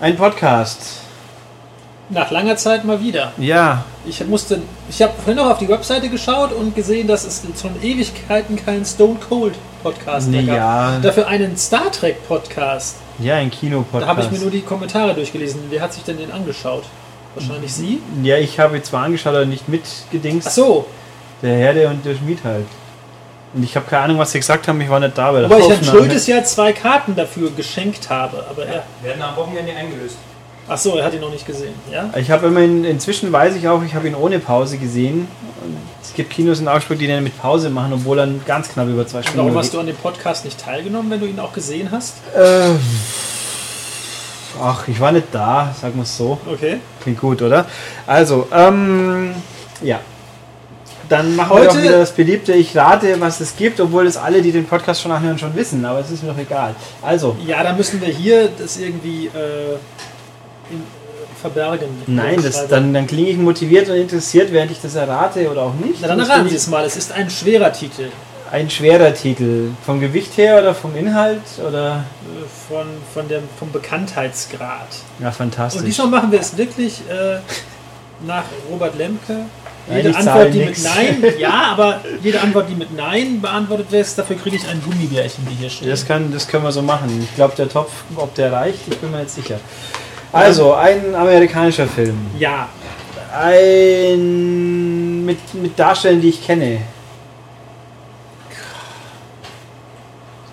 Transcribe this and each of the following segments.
Ein Podcast. Nach langer Zeit mal wieder. Ja. Ich musste, ich habe vorhin noch auf die Webseite geschaut und gesehen, dass es schon Ewigkeiten keinen Stone Cold Podcast mehr gab. Ja. Dafür einen Star Trek Podcast. Ja, ein Kinopodcast. Da habe ich mir nur die Kommentare durchgelesen. Wer hat sich denn den angeschaut? Wahrscheinlich Sie? Ja, ich habe ihn zwar angeschaut, aber nicht mitgedingst. Ach so. Der Herde und der Schmied halt. Und ich habe keine Ahnung, was sie gesagt haben. Ich war nicht da Wobei ich Herrn Aufnahme. Schultes ja zwei Karten dafür geschenkt habe. Aber er. Werden am Wochenende eingelöst. Ach so, er hat ihn noch nicht gesehen. Ja? Ich habe immerhin, inzwischen weiß ich auch, ich habe ihn ohne Pause gesehen. Und es gibt Kinos in Augsburg, die den mit Pause machen, obwohl er ganz knapp über zwei Stunden Warum hast du an dem Podcast nicht teilgenommen, wenn du ihn auch gesehen hast? Äh, ach, ich war nicht da, sagen wir es so. Okay. Klingt gut, oder? Also, ähm, ja. Dann machen wir Heute- doch wieder das beliebte Ich rate, was es gibt, obwohl es alle, die den Podcast schon nachhören, schon wissen. Aber es ist mir doch egal. Also, Ja, da müssen wir hier das irgendwie äh, in, äh, verbergen. nein, das, dann, dann klinge ich motiviert und interessiert, während ich das errate oder auch nicht. Na, dann erraten Sie es mal. Es ist ein schwerer Titel. Ein schwerer Titel. Vom Gewicht her oder vom Inhalt? Oder? äh, Von, von dem, vom Bekanntheitsgrad. Ja, Und fantastisch. diesmal machen wir es wirklich äh, nach Robert Lemke. Jede Antwort, die nix. mit Nein, ja, aber jede Antwort, die mit Nein beantwortet wird, dafür kriege ich ein Gummibärchen, die hier stehen. Das, kann, das können wir so machen. Ich glaube, der Topf, ob der reicht, ich bin mir jetzt sicher. Also, ein amerikanischer Film. Ja, Ein mit, mit Darstellern, die ich kenne.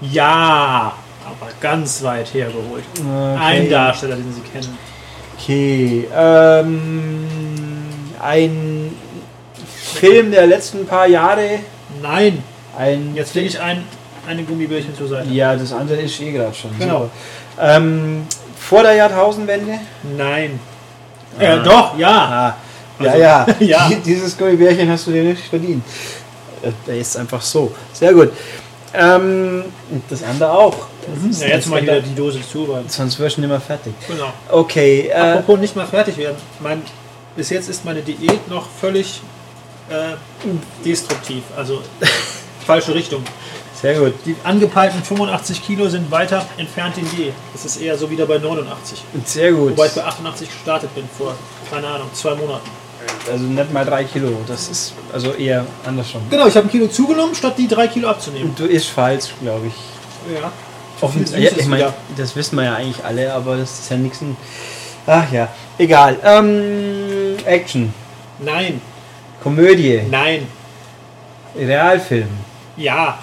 ja, aber ganz weit hergeholt. Okay. Ein Darsteller, den Sie kennen. Okay. Ähm, ein Film der letzten paar Jahre. Nein, Ein jetzt lege ich ein, eine Gummibärchen zur Seite. Ja, das andere ist eh gerade schon. Genau. Ähm, vor der Jahrtausendwende? Nein. Ah. Äh, doch, ja. Ah, ja, Also, ja. ja. Dieses Gummibärchen hast du dir nicht verdient. Äh, Der ist einfach so. Sehr gut. Ähm, das andere auch. Ist Ja, jetzt mal wieder die Dose zu, weil. Sonst wirst du nicht mehr fertig. Genau. Okay. Äh, Apropos nicht mal fertig werden. Mein, bis jetzt ist meine Diät noch völlig äh, destruktiv. Also falsche Richtung. sehr gut. Die angepeilten 85 Kilo sind weiter entfernt denn je. Das ist eher so wieder bei 89. Sehr gut. Wobei ich bei 88 gestartet bin vor, keine Ahnung, zwei Monaten. Also nicht mal drei Kilo. Das ist also eher andersrum. Genau, ich habe ein Kilo zugenommen, statt die drei Kilo abzunehmen. Du isst falsch, glaube ich. Ja. Offen, Viel ja, ich mein, wieder. das wissen wir ja eigentlich alle, aber das ist ja nichts. Ach ja, egal. Ähm, Action, Nein, Komödie, nein, Realfilm. ja.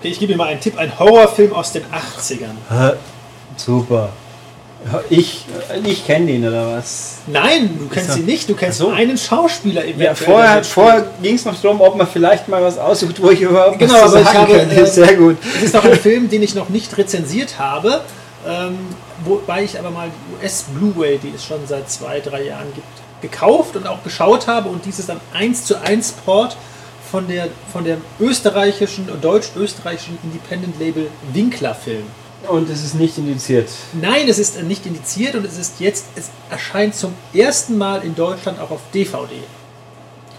Okay, ich gebe dir mal einen Tipp, ein Horrorfilm aus den 80ern. Hä? Super. Ich, ich kenne den oder was? Nein, du kennst ihn nicht, du kennst so. einen Schauspieler Ja, eventuell, der vorher, vorher ging es noch darum, ob man vielleicht mal was aussucht, wo ich überhaupt Genau, was zu sagen habe, könnte. äh, Sehr gut. Es ist auch ein Film, den ich noch nicht rezensiert habe, ähm, wobei ich aber mal US Blu-ray, die es schon seit zwei, drei Jahren gibt, gekauft und auch geschaut habe und dieses dann 1 zu 1 Port von der, von der österreichischen, deutsch-österreichischen Independent-Label Winkler Film. Und es ist nicht indiziert. Nein, es ist nicht indiziert und es ist jetzt, es erscheint zum ersten Mal in Deutschland auch auf DVD.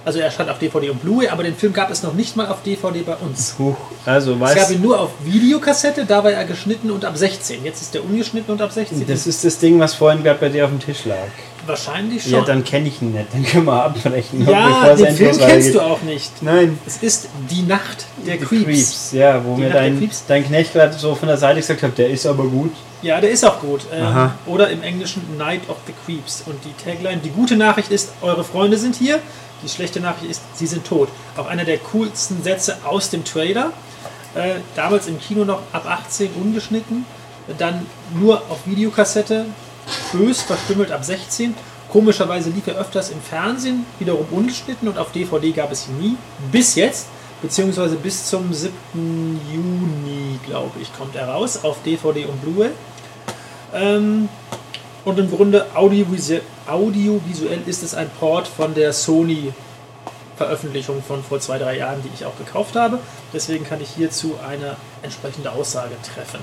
Also er erscheint auf DVD und Blu-ray, aber den Film gab es noch nicht mal auf DVD bei uns. Huch. Also, Es gab weißt ihn nur auf Videokassette, da war er geschnitten und ab 16. Jetzt ist er ungeschnitten und ab 16. das ist das Ding, was vorhin gerade bei dir auf dem Tisch lag. Wahrscheinlich schon. Ja, dann kenne ich ihn nicht. Dann können wir abbrechen. Ja, den Film kennst du auch nicht. Nein. Es ist Die Nacht der Die Creeps. Ja, wo Die mir Nacht dein, Creeps. dein Knecht gerade so von der Seite gesagt hat, der ist aber gut. Ja, der ist auch gut. Ähm, Aha. oder im Englischen Night of the Creeps. Und die Tagline, die gute Nachricht ist, eure Freunde sind hier. Die schlechte Nachricht ist, sie sind tot. Auch einer der coolsten Sätze aus dem Trailer. Äh, damals im Kino noch ab 18 ungeschnitten. Dann nur auf Videokassette, bös verstümmelt ab 16. Komischerweise lief er öfters im Fernsehen, wiederum ungeschnitten und auf DVD gab es ihn nie. Bis jetzt, beziehungsweise bis zum 7. Juni, glaube ich, kommt er raus auf DVD und Blu-ray. Ähm, und im Grunde audiovisuell, audiovisuell ist es ein Port von der Sony Veröffentlichung von vor zwei, drei Jahren, die ich auch gekauft habe. Deswegen kann ich hierzu eine entsprechende Aussage treffen.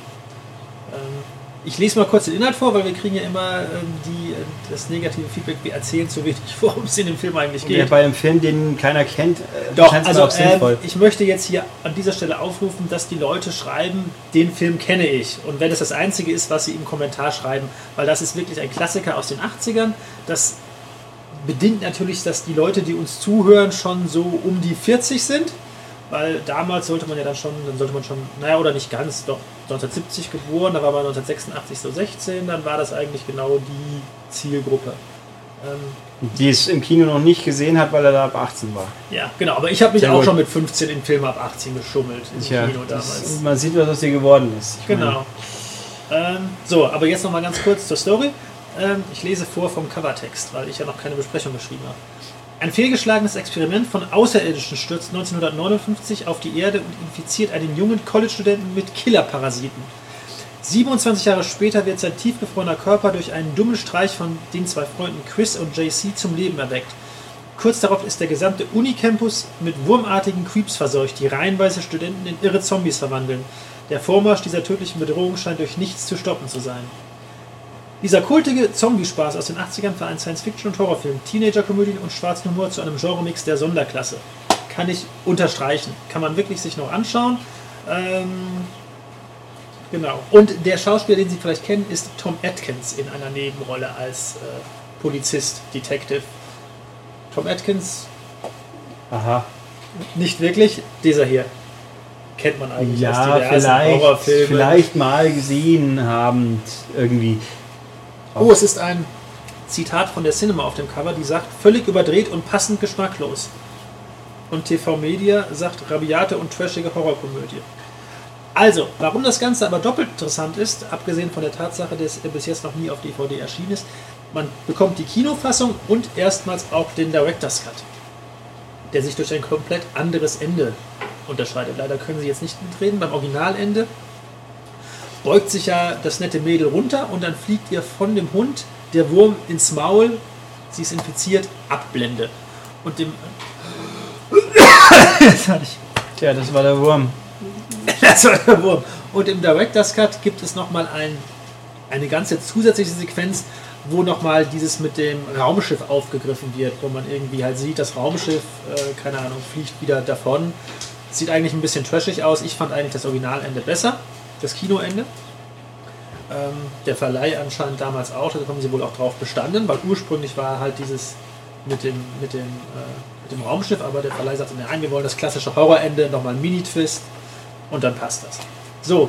Ähm, Ich lese mal kurz den Inhalt vor, weil wir kriegen ja immer ähm, die, äh, das negative Feedback, wir erzählen zu wenig, worum es in dem Film eigentlich geht. Ja, bei einem Film, den keiner kennt, äh, Doch, also auch sinnvoll. ähm, ich möchte jetzt hier an dieser Stelle aufrufen, dass die Leute schreiben, den Film kenne ich. Und wenn es das Einzige ist, was sie im Kommentar schreiben, weil das ist wirklich ein Klassiker aus den 80ern. Das bedingt natürlich, dass die Leute, die uns zuhören, schon so um die 40 sind. Weil damals sollte man ja dann schon, dann sollte man schon, naja, oder nicht ganz, doch 1970 geboren, da war man 1986 so 16, dann war das eigentlich genau die Zielgruppe. Ähm, die es im Kino noch nicht gesehen hat, weil er da ab 18 war. ja, genau, aber ich habe mich Sehr auch gut. schon mit 15 in Filme ab 18 geschummelt im Tja, Kino das, damals. man sieht, was aus dir geworden ist. Ich Genau. Ähm, so, aber jetzt nochmal ganz kurz zur Story. Ähm, ich lese vor vom Covertext, weil ich ja noch keine Besprechung geschrieben habe. Ein fehlgeschlagenes Experiment von Außerirdischen stürzt 1959 auf die Erde und infiziert einen jungen College-Studenten mit Killerparasiten. 27 Jahre später wird sein tiefgefrorener Körper durch einen dummen Streich von den zwei Freunden Chris und JC zum Leben erweckt. Kurz darauf ist der gesamte Unicampus mit wurmartigen Creeps verseucht, die reihenweise Studenten in irre Zombies verwandeln. Der Vormarsch dieser tödlichen Bedrohung scheint durch nichts zu stoppen zu sein. Dieser kultige Zombie-Spaß aus den 80ern vereint Science-Fiction und Horrorfilm, Teenager-Komödien und schwarzen Humor zu einem Genremix der Sonderklasse. Kann ich unterstreichen. Kann man wirklich sich noch anschauen. Ähm, genau. Und der Schauspieler, den Sie vielleicht kennen, ist Tom Atkins in einer Nebenrolle als äh, Polizist, Detective. Tom Atkins Aha. nicht wirklich, dieser hier. Kennt man eigentlich Ja, aus diversen vielleicht, Horrorfilmen. vielleicht mal gesehen haben, irgendwie. Oh, es ist ein Zitat von der Cinema auf dem Cover, die sagt, völlig überdreht und passend geschmacklos. Und TV Media sagt, rabiate und trashige Horrorkomödie. Also, warum das Ganze aber doppelt interessant ist, abgesehen von der Tatsache, dass er bis jetzt noch nie auf DVD erschienen ist, man bekommt die Kinofassung und erstmals auch den Director's Cut, der sich durch ein komplett anderes Ende unterscheidet. Leider können Sie jetzt nicht mitreden. Beim Originalende beugt sich ja das nette Mädel runter und dann fliegt ihr von dem Hund der Wurm ins Maul, sie ist infiziert, Abblende. Und dem. Jetzt hatte ich Tja, das war der Wurm. das war der Wurm. Und im Director's Cut gibt es nochmal ein, eine ganze zusätzliche Sequenz, wo nochmal dieses mit dem Raumschiff aufgegriffen wird, wo man irgendwie halt sieht, das Raumschiff, äh, keine Ahnung, fliegt wieder davon. Sieht eigentlich ein bisschen trashig aus. Ich fand eigentlich das Originalende besser, das Kinoende. Ähm, der Verleih anscheinend damals auch, da haben sie wohl auch drauf bestanden, weil ursprünglich war halt dieses mit dem, mit dem, äh, mit dem Raumschiff, aber der Verleih sagte, nein, wir wollen das klassische Horrorende, nochmal ein Mini-Twist und dann passt das. So,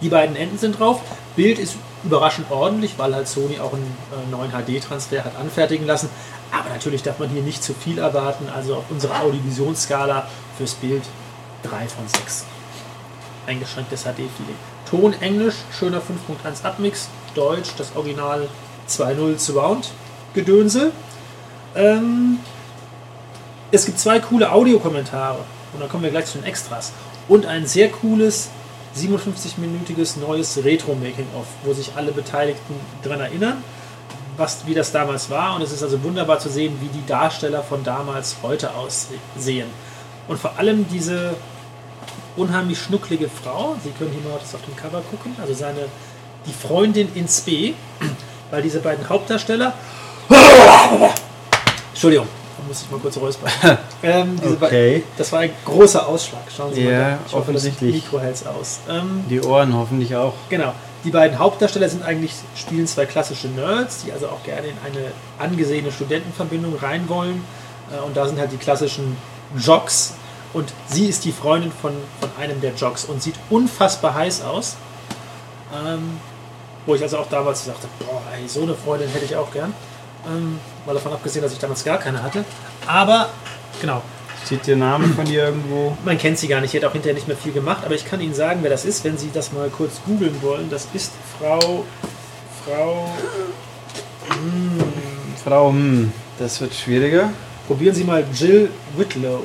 die beiden Enden sind drauf. Bild ist überraschend ordentlich, weil halt Sony auch einen äh, neuen HD-Transfer hat anfertigen lassen. Aber natürlich darf man hier nicht zu viel erwarten. Also auf unserer Audiovisionsskala fürs Bild 3 von 6. Eingeschränktes HD-Feeling. Ton Englisch, schöner 5.1 Abmix. Deutsch, das Original 2.0 Surround Gedönse. Ähm, es gibt zwei coole Audiokommentare. Und dann kommen wir gleich zu den Extras. Und ein sehr cooles 57-minütiges neues Retro-Making-of, wo sich alle Beteiligten daran erinnern, was, wie das damals war. Und es ist also wunderbar zu sehen, wie die Darsteller von damals heute aussehen. Und vor allem diese unheimlich schnucklige Frau, Sie können hier mal das auf dem Cover gucken, also seine, die Freundin in Spee, weil diese beiden Hauptdarsteller, Entschuldigung, da muss ich mal kurz räuspern. ähm, Okay. das war ein großer Ausschlag. Schauen Sie Ja, mal. da. Ich hoffe, das offensichtlich. Mikro hält aus. Ähm, Die Ohren hoffentlich auch. genau. Die beiden Hauptdarsteller sind eigentlich, spielen zwei klassische Nerds, die also auch gerne in eine angesehene Studentenverbindung rein wollen. Äh, Und da sind halt die klassischen Jocks. Und sie ist die Freundin von, von einem der Jocks und sieht unfassbar heiß aus. Ähm, wo ich also auch damals sagte, boah, ey, so eine Freundin hätte ich auch gern. Ähm, mal davon abgesehen, dass ich damals gar keine hatte. Aber, genau, Steht der Name von dir irgendwo? man kennt sie gar nicht, sie hat auch hinterher nicht mehr viel gemacht, aber ich kann Ihnen sagen, wer das ist, wenn Sie das mal kurz googeln wollen. Das ist Frau. Frau. Frau, hm, das wird schwieriger. Probieren Sie mal Jill Whitlow.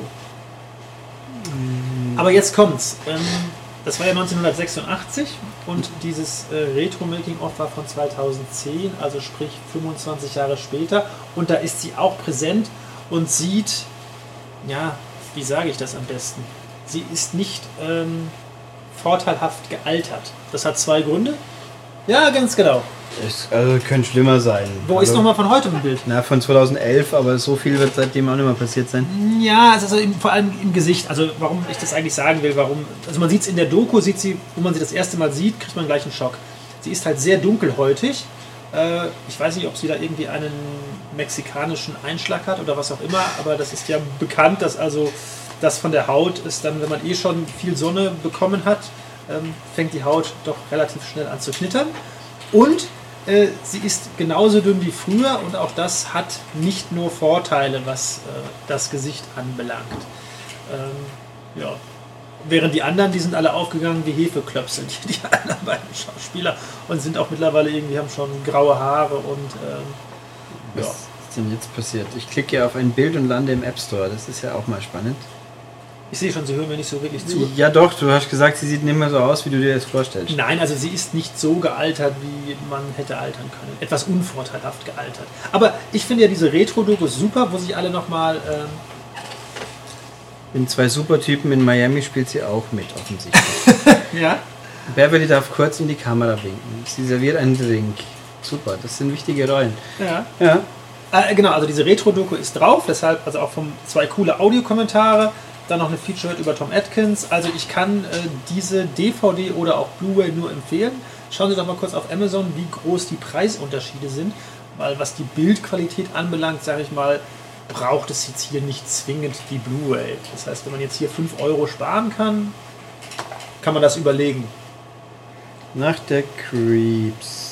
Aber jetzt kommt's. Ähm, das war ja 1986 und dieses äh, Retro-Making-of war von 2010, also sprich 25 Jahre später. Und da ist sie auch präsent und sieht, ja, wie sage ich das am besten? Sie ist nicht ähm, vorteilhaft gealtert. Das hat zwei Gründe. Ja, ganz genau. Es, also könnte schlimmer sein. Wo also, ist nochmal von heute ein Bild? Na, von 2011, aber so viel wird seitdem auch nicht mehr passiert sein. Ja, also im, vor allem im Gesicht. Also warum ich das eigentlich sagen will, warum. Also man sieht es in der Doku, sieht sie, wo man sie das erste Mal sieht, kriegt man gleich einen Schock. Sie ist halt sehr dunkelhäutig. Äh, ich weiß nicht, ob sie da irgendwie einen mexikanischen Einschlag hat oder was auch immer, aber das ist ja bekannt, dass also das von der Haut ist dann, wenn man eh schon viel Sonne bekommen hat, ähm, fängt die Haut doch relativ schnell an zu knittern. Und äh, sie ist genauso dünn wie früher und auch das hat nicht nur Vorteile, was äh, das Gesicht anbelangt. Ähm, ja. Während die anderen, die sind alle aufgegangen wie Hefeklöpse, die, die anderen beiden Schauspieler und sind auch mittlerweile irgendwie, haben schon graue Haare und ähm, Was ja. ist denn jetzt passiert? Ich klicke auf ein Bild und lande im App Store. Das ist ja auch mal spannend. Ich sehe schon, sie hören mir nicht so wirklich zu. Ja doch, du hast gesagt, sie sieht nicht mehr so aus, wie du dir das vorstellst. Nein, also sie ist nicht so gealtert, wie man hätte altern können. Etwas unvorteilhaft gealtert. Aber ich finde ja diese Retro-Dokus super, wo sich alle nochmal. Ähm, In zwei Supertypen in Miami spielt sie auch mit, offensichtlich. ja. Beverly darf kurz in die Kamera winken. Sie serviert einen Drink. Super, das sind wichtige Rollen. Ja. Ja. Äh, genau, also diese Retro-Doku ist drauf, deshalb also auch vom zwei coole Audiokommentare, dann noch eine Featurette über Tom Atkins. Also ich kann äh, diese DVD oder auch Blu-ray nur empfehlen. Schauen Sie doch mal kurz auf Amazon, wie groß die Preisunterschiede sind, weil was die Bildqualität anbelangt, sage ich mal, braucht es jetzt hier nicht zwingend die Blu-ray. Das heißt, wenn man jetzt hier 5 Euro sparen kann, kann man das überlegen. Nach der Creeps.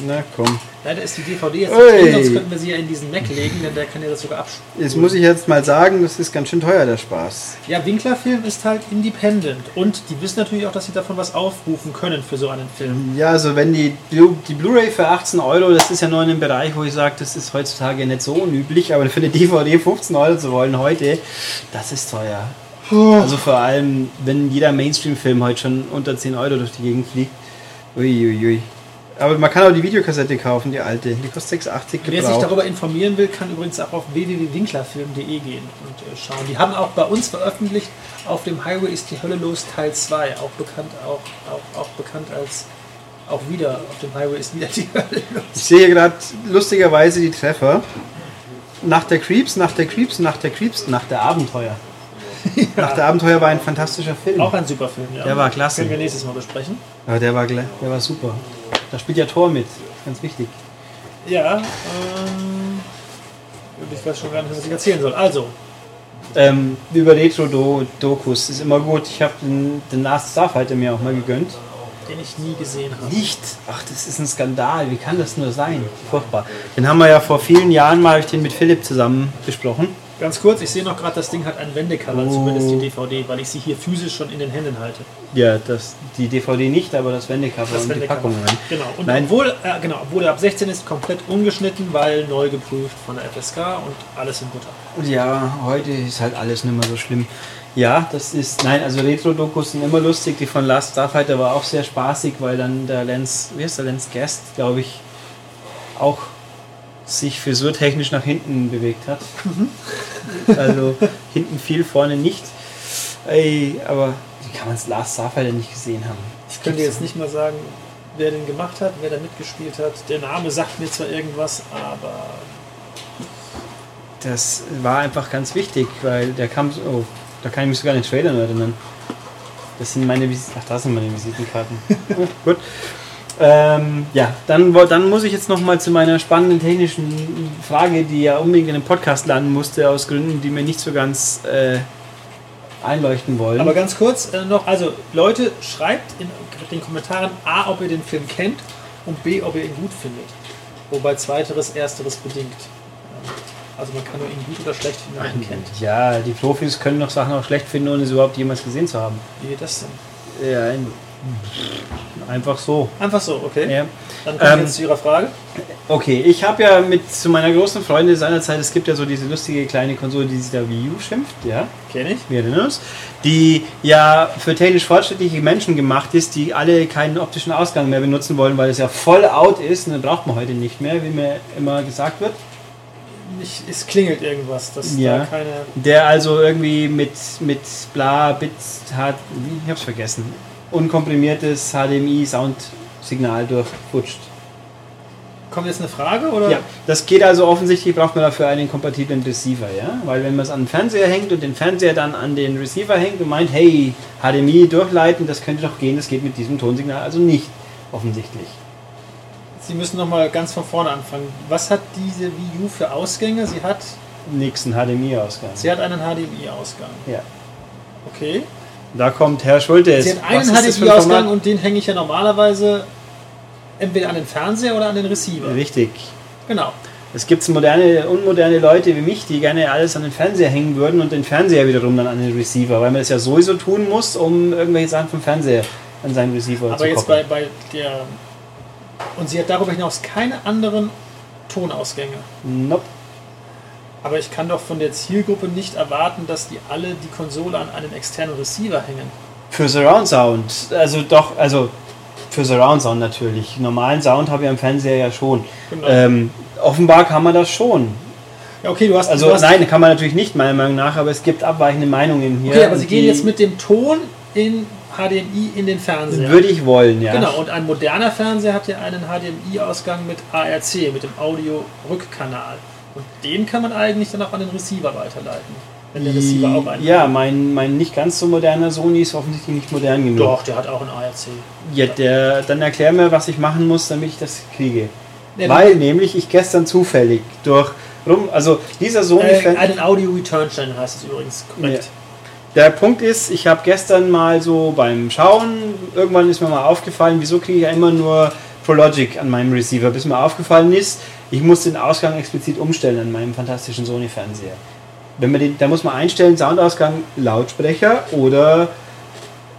Na komm. Leider ist die DVD jetzt Ui. nicht drin, sonst könnten wir sie ja in diesen Mac legen, denn der kann ja das sogar abspielen. Jetzt muss ich jetzt mal sagen, das ist ganz schön teuer, der Spaß. Ja, Winkler-Film ist halt independent und die wissen natürlich auch, dass sie davon was aufrufen können für so einen Film. Ja, also wenn die, Blu- die Blu-ray für 18 Euro, das ist ja nur in einem Bereich, wo ich sage, das ist heutzutage nicht so unüblich, aber für eine DVD 15 Euro zu wollen heute, das ist teuer. Also vor allem, wenn jeder Mainstream-Film heute schon unter 10 Euro durch die Gegend fliegt. Uiuiui. Ui. Aber man kann auch die Videokassette kaufen, die alte. Die kostet 6,80 Wer sich gebraucht. darüber informieren will, kann übrigens auch auf www.winklerfilm.de gehen und äh, schauen. Die haben auch bei uns veröffentlicht, auf dem Highway ist die Hölle los Teil 2, auch bekannt, auch, auch, auch bekannt als auch wieder, auf dem Highway ist wieder die Hölle los. Ich sehe gerade lustigerweise die Treffer. Nach der Creeps, nach der Creeps, nach der Creeps, nach der Abenteuer. Nach der Abenteuer war ein fantastischer Film. Auch ein super Film, ja. Der war klasse. Können wir nächstes Mal besprechen. Aber der war, der war super. Da spielt ja Tor mit. Ganz wichtig. Ja, ähm, ich weiß schon gar nicht, was ich erzählen soll. Also, Ähm, über Retro-Dokus ist immer gut. Ich habe den, den Last Starfighter mir auch mal gegönnt. den ich nie gesehen habe. Nicht? Ach, das ist ein Skandal. Wie kann das nur sein? Furchtbar. Den haben wir ja vor vielen Jahren mal ich den mit Philipp zusammen besprochen. Ganz kurz, ich sehe noch gerade, das Ding hat ein Wendecover, Oh. zumindest die DVD, weil ich sie hier physisch schon in den Händen halte. Ja, das, die DVD nicht, aber das Wendecover Das und die. Packung. rein. Genau. Und Nein. obwohl, äh, genau, obwohl er ab 16 ist, komplett ungeschnitten, weil neu geprüft von der FSK und alles in Butter. Ja, heute ist halt alles nicht mehr so schlimm. Ja, das ist. Nein, also Retro-Dokus sind immer lustig. Die von Last Starfighter war auch sehr spaßig, weil dann der Lens, wie heißt der Lens Guest, glaube ich, auch sich frisurtechnisch nach hinten bewegt hat. Also hinten viel, vorne nicht. Ey, aber wie kann man es Last Starfighter nicht gesehen haben? Ich könnte jetzt nicht mal sagen, wer den gemacht hat, wer da mitgespielt hat. Der Name sagt mir zwar irgendwas, aber Das war einfach ganz wichtig, weil der kam so. Oh, da kann ich mich sogar an den Trailer erinnern. Das sind meine Visiten. Ach, da sind meine Visitenkarten. Gut. Ähm, ja, dann, dann muss ich jetzt noch mal zu meiner spannenden technischen Frage, die ja unbedingt in dem Podcast landen musste, aus Gründen, die mir nicht so ganz äh, einleuchten wollen. Aber ganz kurz äh, noch, also Leute, schreibt in den Kommentaren A, ob ihr den Film kennt und B, ob ihr ihn gut findet. Wobei zweiteres, ersteres bedingt. Also man kann nur ihn gut oder schlecht finden, wenn man ihn kennt. ja, die Profis können noch Sachen auch schlecht finden, ohne sie überhaupt jemals gesehen zu haben. Wie geht das denn? Ja, einfach so. Einfach so, okay. Ja. Dann kommen wir Ähm, jetzt zu Ihrer Frage. Okay, ich habe ja mit zu meiner großen Freundin seinerzeit, es gibt ja so diese lustige kleine Konsole, die sich da Wii U schimpft, ja, Kenne ich. wir erinnern uns, die ja für technisch fortschrittliche Menschen gemacht ist, die alle keinen optischen Ausgang mehr benutzen wollen, weil es ja voll out ist und den braucht man heute nicht mehr, wie mir immer gesagt wird. Ich, es klingelt irgendwas, dass Ja. da keine. Der also irgendwie mit, mit bla, Bits hat, ich hab's vergessen, unkomprimiertes HDMI Sound Signal durchfutscht. Kommt jetzt eine Frage oder? Ja, das geht also offensichtlich, braucht man dafür einen kompatiblen Receiver, ja? Weil wenn man es an den Fernseher hängt und den Fernseher dann an den Receiver hängt und meint, hey, HDMI durchleiten, das könnte doch gehen, das geht mit diesem Tonsignal also nicht, offensichtlich. Sie müssen nochmal ganz von vorne anfangen. Was hat diese Wii U für Ausgänge? Sie hat, Nächsten HDMI-Ausgang. sie hat einen HDMI-Ausgang. Ja. Okay. Da kommt Herr Schulte. Sie hat einen das HDMI-Ausgang und den hänge ich ja normalerweise entweder an den Fernseher oder an den Receiver. Richtig. Genau. Es gibt moderne, unmoderne Leute wie mich, die gerne alles an den Fernseher hängen würden und den Fernseher wiederum dann an den Receiver, weil man es ja sowieso tun muss, um irgendwelche Sachen vom Fernseher an seinen Receiver Aber zu jetzt bei, bei der. Und sie hat darüber hinaus keine anderen Tonausgänge. Nope. Aber ich kann doch von der Zielgruppe nicht erwarten, dass die alle die Konsole an einen externen Receiver hängen. Für Surround Sound, also doch, also für Surround Sound natürlich. Normalen Sound habe ich am Fernseher ja schon. Genau. Ähm, offenbar kann man das schon. Ja, okay, du hast. Also du hast, nein, kann man natürlich nicht, meiner Meinung nach, aber es gibt abweichende Meinungen hier. Okay, aber sie gehen jetzt mit dem Ton in HDMI in den Fernseher. Würde ich wollen, ja. Genau, und ein moderner Fernseher hat ja einen HDMI-Ausgang mit ARC, mit dem Audio-Rückkanal. Und den kann man eigentlich dann auch an den Receiver weiterleiten. Wenn der Receiver auch einen Ja, mein, mein nicht ganz so moderner Sony ist offensichtlich nicht modern genug. Doch, der hat auch einen ARC. Ja, der, dann erklär mir, was ich machen muss, damit ich das kriege. Ja, Weil nämlich ich gestern zufällig durch rum, also dieser Sony Äh, einen Audio-Return-Channel heißt es übrigens korrekt. Der Punkt ist, ich habe gestern mal so beim Schauen, irgendwann ist mir mal aufgefallen, wieso kriege ich ja immer nur ProLogic an meinem Receiver, bis mir aufgefallen ist, ich muss den Ausgang explizit umstellen an meinem fantastischen Sony-Fernseher. Wenn man den, da muss man einstellen, Soundausgang Lautsprecher oder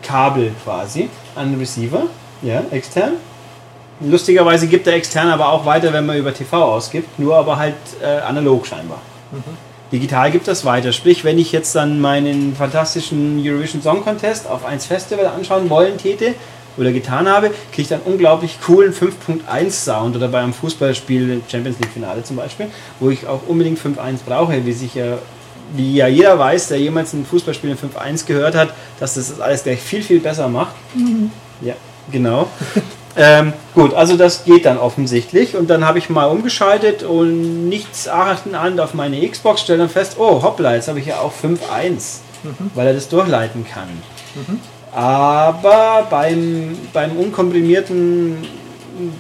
Kabel quasi an den Receiver, ja, extern. Lustigerweise gibt der extern aber auch weiter, wenn man über TV ausgibt, nur aber halt äh, analog scheinbar. Digital gibt das weiter. Sprich, wenn ich jetzt dann meinen fantastischen Eurovision Song Contest auf 1 Festival anschauen wollen täte oder getan habe, kriege ich dann unglaublich coolen 5.1 Sound oder bei einem Fußballspiel, Champions League Finale zum Beispiel, wo ich auch unbedingt 5.1 brauche, wie sich ja wie ja jeder weiß, der jemals ein Fußballspiel in 5.1 gehört hat, dass das alles gleich viel, viel besser macht. Ja, genau. ähm, gut, also das geht dann offensichtlich und dann habe ich mal umgeschaltet und nichts achten an auf meine Xbox, stelle dann fest, oh hoppla, jetzt habe ich ja auch 5.1, weil er das durchleiten kann. Aber beim, beim unkomprimierten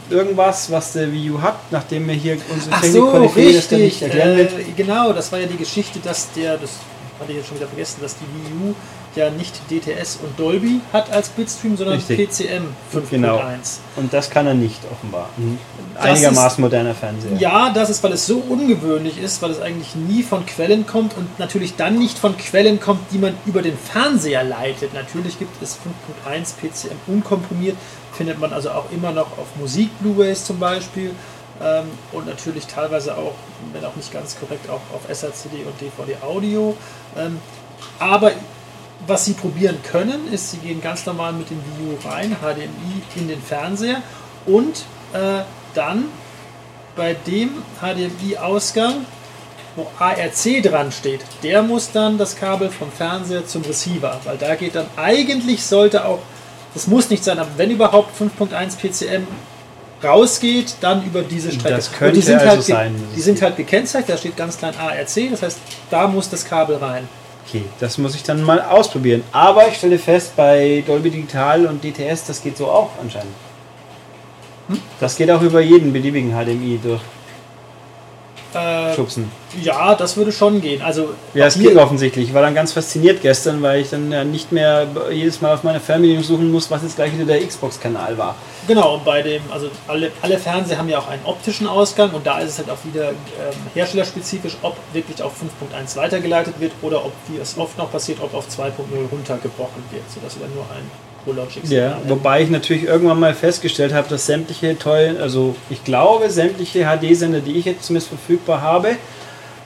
irgendwas, was der Wii U hat, nachdem wir hier unsere Ach so, dann nicht richtig. Äh, genau, das war ja die Geschichte, dass der, das hatte ich jetzt schon wieder vergessen, dass die Wii U ja nicht DTS und Dolby hat als Bitstream, sondern Richtig. PCM 5.1. Genau. und das kann er nicht offenbar. Ein einigermaßen moderner Fernseher. Ja, das ist, weil es so ungewöhnlich ist, weil es eigentlich nie von Quellen kommt und natürlich dann nicht von Quellen kommt, die man über den Fernseher leitet. Natürlich gibt es 5.1 PCM unkomprimiert, findet man also auch immer noch auf Musik-Blu-rays zum Beispiel ähm, und natürlich teilweise auch, wenn auch nicht ganz korrekt, auch auf SRCD und DVD-Audio. Ähm, aber was Sie probieren können, ist, Sie gehen ganz normal mit dem U rein, HDMI in den Fernseher und äh, dann bei dem HDMI-Ausgang, wo ARC dran steht, der muss dann das Kabel vom Fernseher zum Receiver, weil da geht dann eigentlich sollte auch, das muss nicht sein, aber wenn überhaupt 5.1 PCM rausgeht, dann über diese Strecke. Das Und könnte die sind also halt sein, Die sind halt gekennzeichnet, da steht ganz klein ARC, das heißt, da muss das Kabel rein. Okay, das muss ich dann mal ausprobieren. Aber ich stelle fest, bei Dolby Digital und DTS, das geht so auch anscheinend. Hm? Das geht auch über jeden beliebigen HDMI Äh, durchschubsen. ja, das würde schon gehen. Also Ja, es ging offensichtlich. Ich war dann ganz fasziniert gestern, weil ich dann ja nicht mehr jedes Mal auf meiner Fernbedienung suchen muss, was jetzt gleich wieder der Xbox-Kanal war. Genau, und bei dem, also alle, alle Fernseher haben ja auch einen optischen Ausgang und da ist es halt auch wieder ähm, herstellerspezifisch, ob wirklich auf 5.1 weitergeleitet wird oder ob, wie es oft noch passiert, ob auf 2.0 runtergebrochen wird, sodass wir dann nur ein ProLogic Ja, wobei ich natürlich irgendwann mal festgestellt habe, dass sämtliche tollen, also ich glaube, sämtliche HD-Sender, die ich jetzt zumindest verfügbar habe,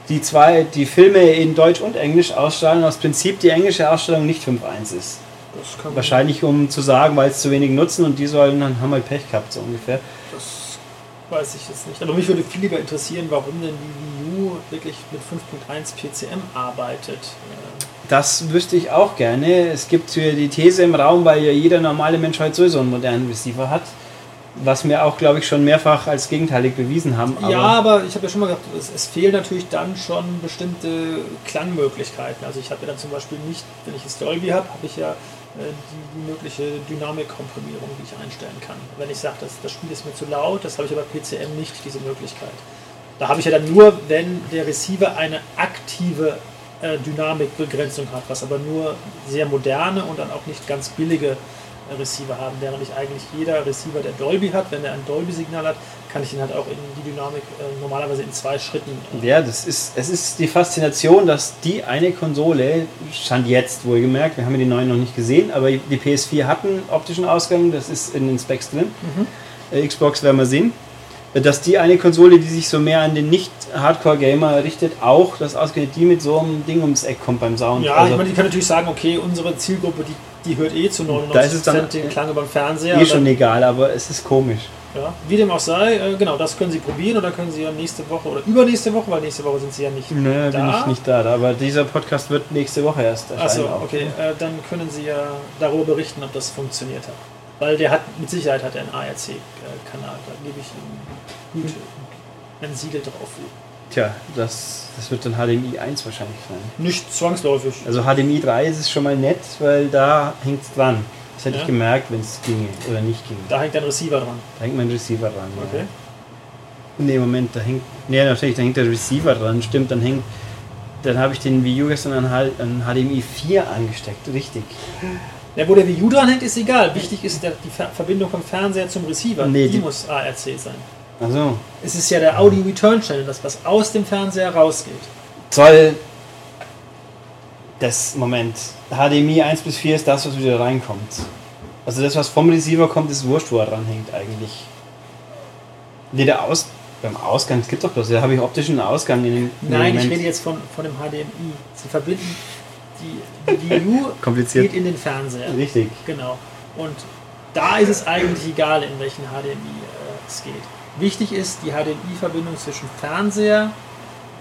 die zwei, die Filme in Deutsch und Englisch ausstrahlen, aus Prinzip die englische Ausstrahlung nicht 5.1 ist. das kann Wahrscheinlich um zu sagen, weil es zu wenig nutzen und die sollen dann haben halt Pech gehabt, so ungefähr. Das weiß ich jetzt nicht. Aber mich würde viel lieber interessieren, warum denn die Wii U wirklich mit 5.1 PCM arbeitet. Das wüsste ich auch gerne. Es gibt hier die These im Raum, weil ja jeder normale Mensch heute sowieso einen modernen Receiver hat, Was wir auch, glaube ich, schon mehrfach als gegenteilig bewiesen haben. ja, aber ich habe ja schon mal gesagt, es, es fehlen natürlich dann schon bestimmte Klangmöglichkeiten. Also ich habe ja dann zum Beispiel nicht, wenn ich das Dolby habe, habe ich ja die, die mögliche Dynamikkomprimierung, die ich einstellen kann. Wenn ich sage, das, das Spiel ist mir zu laut, das habe ich aber PCM nicht, diese Möglichkeit. Da habe ich ja dann nur, wenn der Receiver eine aktive äh, Dynamikbegrenzung hat, was aber nur sehr moderne und dann auch nicht ganz billige Receiver haben, während ich eigentlich jeder Receiver, der Dolby hat, wenn er ein Dolby-Signal hat, kann ich ihn halt auch in die Dynamik äh, normalerweise in zwei Schritten. Äh ja, das ist, es ist die Faszination, dass die eine Konsole, stand jetzt wohlgemerkt, wir haben ja die neuen noch nicht gesehen, aber die PS4 hat einen optischen Ausgang, das ist in den Specs drin. Mhm. Äh, Xbox werden wir sehen. Dass die eine Konsole, die sich so mehr an den Nicht-Hardcore-Gamer richtet, auch, dass ausgerechnet die mit so einem Ding ums Eck kommt beim Sound. Ja, also, ich meine, die kann natürlich sagen, okay, unsere Zielgruppe, die die hört eh zu 99% den Klang über den Fernseher. Eh schon egal, aber es ist komisch. Ja, wie dem auch sei, äh, genau, das können Sie probieren oder können Sie ja nächste Woche oder übernächste Woche, weil nächste Woche sind Sie ja nicht Nö, da. bin ich nicht da, aber dieser Podcast wird nächste Woche erst erscheinen. Achso, okay, äh, dann können Sie ja darüber berichten, ob das funktioniert hat. Weil der hat, mit Sicherheit hat er einen ARC-Kanal, da gebe ich ihm gut ein Siegel drauf. Tja, das, das wird dann HDMI 1 wahrscheinlich sein. Nicht zwangsläufig. Also HDMI 3 ist es schon mal nett, weil da hängt es dran. Das hätte ja. ich gemerkt, wenn es ginge oder nicht ginge. Da hängt ein Receiver dran. Da hängt mein Receiver dran. Okay. Ja. Nee, Moment, da hängt. Nee, natürlich, da hängt der Receiver dran. Stimmt, dann hängt. Dann habe ich den Wii U gestern an, an HDMI 4 angesteckt. Richtig. Ja, wo der Wii U dran hängt, ist egal. Wichtig ist der, die Verbindung vom Fernseher zum Receiver. Nee, die, die muss ARC sein. Also. Es ist ja der Audio Return Channel, das was aus dem Fernseher rausgeht. Soll das Moment. HDMI 1 bis 4 ist das, was wieder reinkommt. Also das, was vom Receiver kommt, ist wurscht, wo er dranhängt eigentlich. Nee, der Aus beim Ausgang, es gibt doch bloß, da habe ich optischen Ausgang in dem Nein, Moment. ich rede jetzt von, von dem HDMI. Sie verbinden die, die Wii U Kompliziert. geht in den Fernseher. Richtig. Genau. Und da ist es eigentlich egal, in welchen HDMI äh, es geht. Wichtig ist die HDMI-Verbindung zwischen Fernseher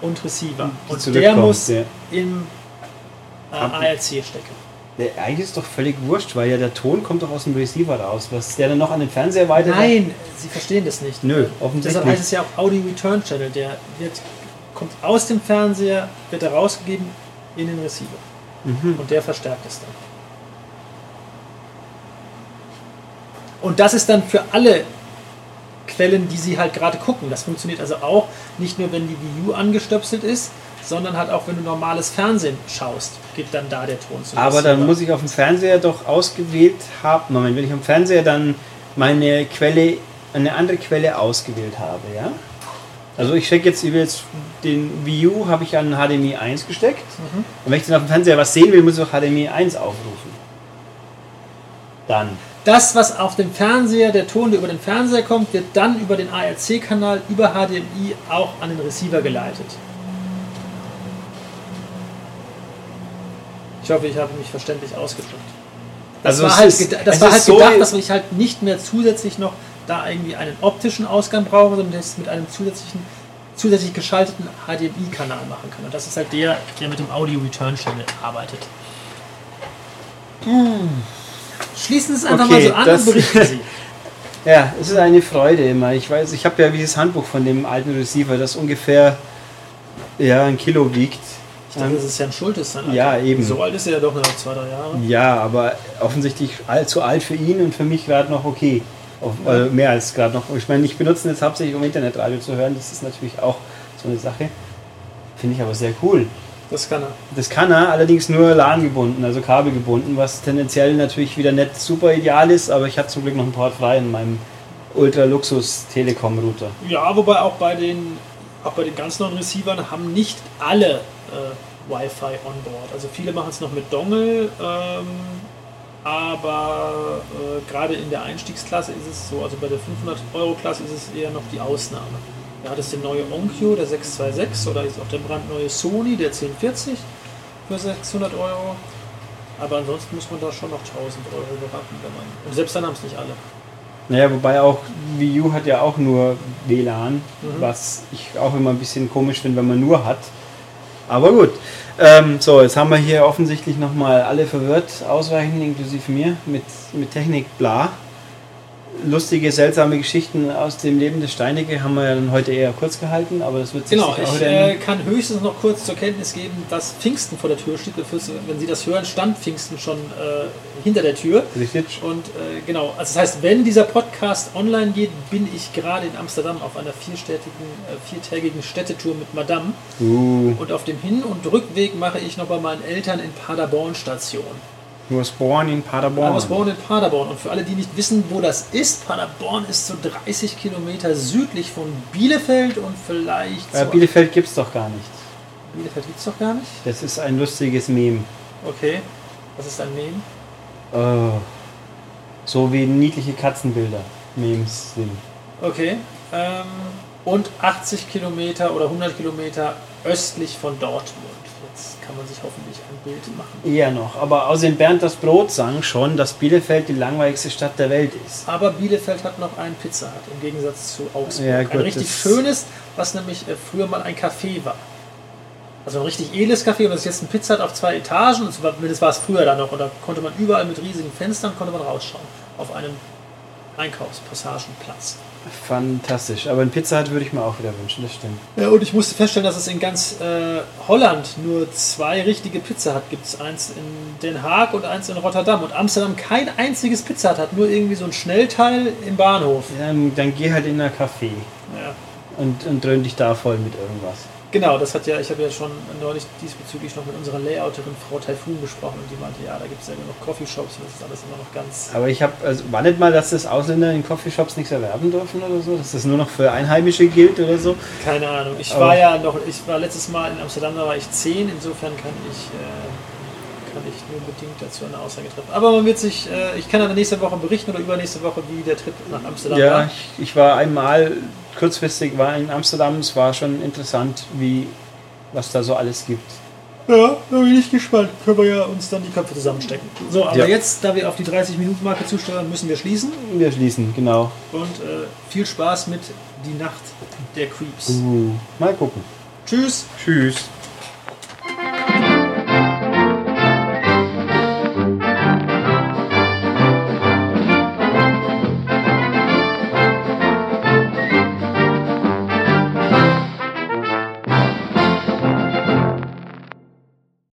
und Receiver. Und der muss ja. im äh, ARC stecken. Der, eigentlich ist doch völlig wurscht, weil ja der Ton kommt doch aus dem Receiver raus. Was der dann noch an den Fernseher weiter. Nein, Sie verstehen das nicht. Nö, offensichtlich. Deshalb heißt es ja auch Audio Return Channel. Der wird, kommt aus dem Fernseher, wird er rausgegeben in den Receiver. Mhm. Und der verstärkt es dann. Und das ist dann für alle Quellen, die sie halt gerade gucken. Das funktioniert also auch nicht nur, wenn die Wii U angestöpselt ist, sondern halt auch, wenn du normales Fernsehen schaust, geht dann da der Ton zu. Aber dann muss ich auf dem Fernseher doch ausgewählt haben. Moment, wenn ich am Fernseher dann meine Quelle, eine andere Quelle ausgewählt habe, ja? Also ich stecke jetzt, jetzt den Wii U habe ich an HDMI 1 gesteckt. Mhm. Und wenn ich dann auf dem Fernseher was sehen will, muss ich auch HDMI 1 aufrufen. Dann das, was auf dem Fernseher, der Ton, der über den Fernseher kommt, wird dann über den ARC-Kanal, über HDMI auch an den Receiver geleitet. Ich hoffe, ich habe mich verständlich ausgedrückt. Das also war halt, ist, das war halt so gedacht, dass ich halt nicht mehr zusätzlich noch da irgendwie einen optischen Ausgang brauche, sondern das mit einem zusätzlichen, zusätzlich geschalteten HDMI-Kanal machen kann. Und das ist halt der, der mit dem Audio Return Channel arbeitet. Hm. Schließen Sie es einfach okay, mal so an das, und berichten Sie. ja, es ist eine Freude immer. Ich weiß, ich habe ja dieses Handbuch von dem alten Receiver, das ungefähr ja, ein Kilo wiegt. Ich dachte, das ist ja ein Schultes. Ja, eben. So alt ist er ja doch noch zwei, drei Jahre. Ja, aber offensichtlich zu alt für ihn und für mich gerade noch okay. Auf, ja. äh, mehr als gerade noch. Ich meine, ich benutze ihn jetzt hauptsächlich, um Internetradio zu hören. Das ist natürlich auch so eine Sache. Finde ich aber sehr cool. Das kann er. Das kann er, allerdings nur LAN gebunden, also kabelgebunden, was tendenziell natürlich wieder nicht super ideal ist, aber ich habe zum Glück noch ein Port frei in meinem Ultra-Luxus-Telekom-Router. Ja, wobei auch bei den, auch bei den ganz neuen Receivern haben nicht alle äh, Wi-Fi on board. Also viele machen es noch mit Dongle, ähm, aber äh, gerade in der Einstiegsklasse ist es so, also bei der 500-Euro-Klasse ist es eher noch die Ausnahme. Da hat es den neue Onkyo, der 626, oder ist auch der brandneue Sony, der 1040 für 600 Euro. Aber ansonsten muss man da schon noch 1000 Euro beraten. Und selbst dann haben es nicht alle. Naja, wobei auch Wii U hat ja auch nur WLAN, mhm. was ich auch immer ein bisschen komisch finde, wenn man nur hat. Aber gut. Ähm, so, jetzt haben wir hier offensichtlich nochmal alle verwirrt, ausweichen, inklusive mir, mit, mit Technik bla. Lustige, seltsame Geschichten aus dem Leben des Steinecke haben wir ja dann heute eher kurz gehalten, aber das wird sich Genau, ich äh, kann höchstens noch kurz zur Kenntnis geben, dass Pfingsten vor der Tür steht. Wenn Sie das hören, stand Pfingsten schon äh, hinter der Tür. Richtig? Und äh, genau, also das heißt, wenn dieser Podcast online geht, bin ich gerade in Amsterdam auf einer vierstädtigen, äh, viertägigen Städtetour mit Madame. Uh, Und auf dem Hin- und Rückweg mache ich noch bei meinen Eltern in Paderborn Station. Du was born in I Paderborn. was born in Paderborn. Und für alle, die nicht wissen, wo das ist, Paderborn ist so 30 Kilometer südlich von Bielefeld und vielleicht. Äh, so- Bielefeld gibt's doch gar nicht. Bielefeld gibt es doch gar nicht. Das ist ein lustiges Meme. Okay. Was ist ein Meme? Oh. So wie niedliche Katzenbilder Memes sind. Okay. Ähm, und 80 Kilometer oder 100 Kilometer östlich von Dortmund. Jetzt kann man sich hoffentlich Bild machen. Eher noch. Aber außerdem Bernd das Brot sang schon, dass Bielefeld die langweiligste Stadt der Welt ist. Aber Bielefeld hat noch einen Pizza Hut im Gegensatz zu Augsburg. Ja, ein gut, richtig das- schönes, was nämlich äh, früher mal ein Café war. Also ein richtig edles Café und das ist jetzt ein Pizza Hut auf zwei Etagen und das war es früher dann noch und da konnte man überall mit riesigen Fenstern konnte man rausschauen auf einem Einkaufspassagenplatz. Fantastisch. Aber ein Pizza Hut würde ich mir auch wieder wünschen, das stimmt. Ja, und ich musste feststellen, dass es in ganz äh, Holland nur zwei richtige Pizza Hut gibt. Eins in Den Haag und eins in Rotterdam. Und Amsterdam kein einziges Pizza Hut hat, nur irgendwie so ein Schnellteil im Bahnhof. Ja, Dann, dann geh halt in ein Café Ja. und, und dröhn dich da voll mit irgendwas. Genau, das hat ja, ich habe ja schon neulich diesbezüglich noch mit unserer Layouterin Frau Taifun gesprochen und die meinte, ja, da gibt es ja immer noch Coffeeshops und das ist alles immer noch ganz. Aber ich habe, also war nicht mal, dass das Ausländer in Coffeeshops nichts erwerben dürfen oder so? Dass das nur noch für Einheimische gilt oder so? Keine Ahnung. Ich Aber- war ja noch, ich war letztes Mal in Amsterdam, da war ich zehn, insofern kann ich, äh, kann ich nur bedingt dazu eine Aussage treffen. Aber man wird sich, äh, ich kann dann nächste Woche berichten oder übernächste Woche, wie der Trip nach Amsterdam Ja, war. ich, ich war einmal kurzfristig war in Amsterdam. Es war schon interessant, wie was da so alles gibt. Ja, da bin ich gespannt. Können wir ja uns dann die Köpfe zusammenstecken. So, aber Ja. jetzt, da wir auf die 30-Minuten-Marke zusteuern, müssen wir schließen. Wir schließen, genau. Und äh, viel Spaß mit Die Nacht der Creeps. Uh, mal gucken. Tschüss! Tschüss.